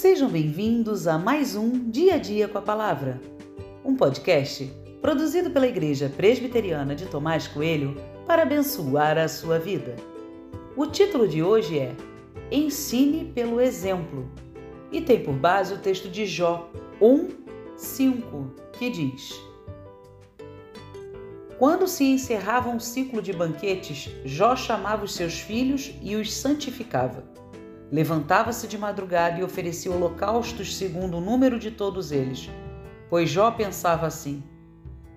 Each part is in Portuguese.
Sejam bem-vindos a mais um Dia a Dia com a Palavra, um podcast produzido pela Igreja Presbiteriana de Tomás Coelho para abençoar a sua vida. O título de hoje é Ensine pelo Exemplo e tem por base o texto de Jó 1, 5, que diz: Quando se encerrava um ciclo de banquetes, Jó chamava os seus filhos e os santificava. Levantava-se de madrugada e oferecia holocaustos segundo o número de todos eles. Pois Jó pensava assim: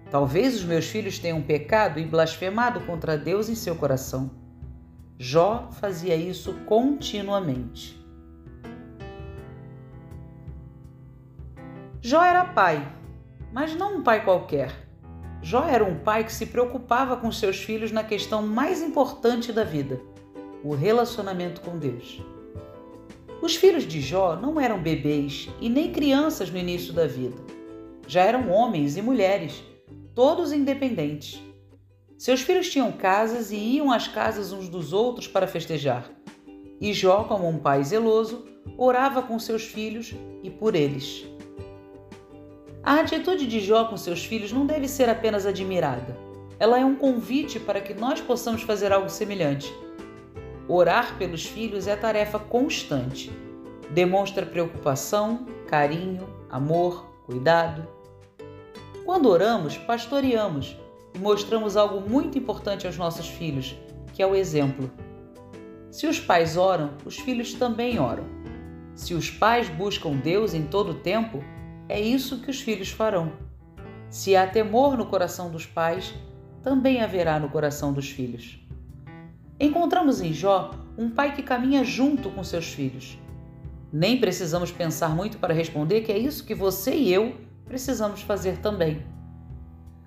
Talvez os meus filhos tenham pecado e blasfemado contra Deus em seu coração. Jó fazia isso continuamente. Jó era pai, mas não um pai qualquer. Jó era um pai que se preocupava com seus filhos na questão mais importante da vida: o relacionamento com Deus. Os filhos de Jó não eram bebês e nem crianças no início da vida. Já eram homens e mulheres, todos independentes. Seus filhos tinham casas e iam às casas uns dos outros para festejar. E Jó, como um pai zeloso, orava com seus filhos e por eles. A atitude de Jó com seus filhos não deve ser apenas admirada. Ela é um convite para que nós possamos fazer algo semelhante Orar pelos filhos é tarefa constante. Demonstra preocupação, carinho, amor, cuidado. Quando oramos, pastoreamos e mostramos algo muito importante aos nossos filhos, que é o exemplo. Se os pais oram, os filhos também oram. Se os pais buscam Deus em todo o tempo, é isso que os filhos farão. Se há temor no coração dos pais, também haverá no coração dos filhos. Encontramos em Jó um pai que caminha junto com seus filhos. Nem precisamos pensar muito para responder que é isso que você e eu precisamos fazer também.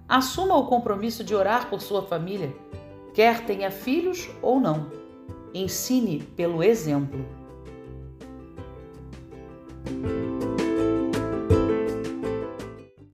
Assuma o compromisso de orar por sua família, quer tenha filhos ou não. Ensine pelo exemplo.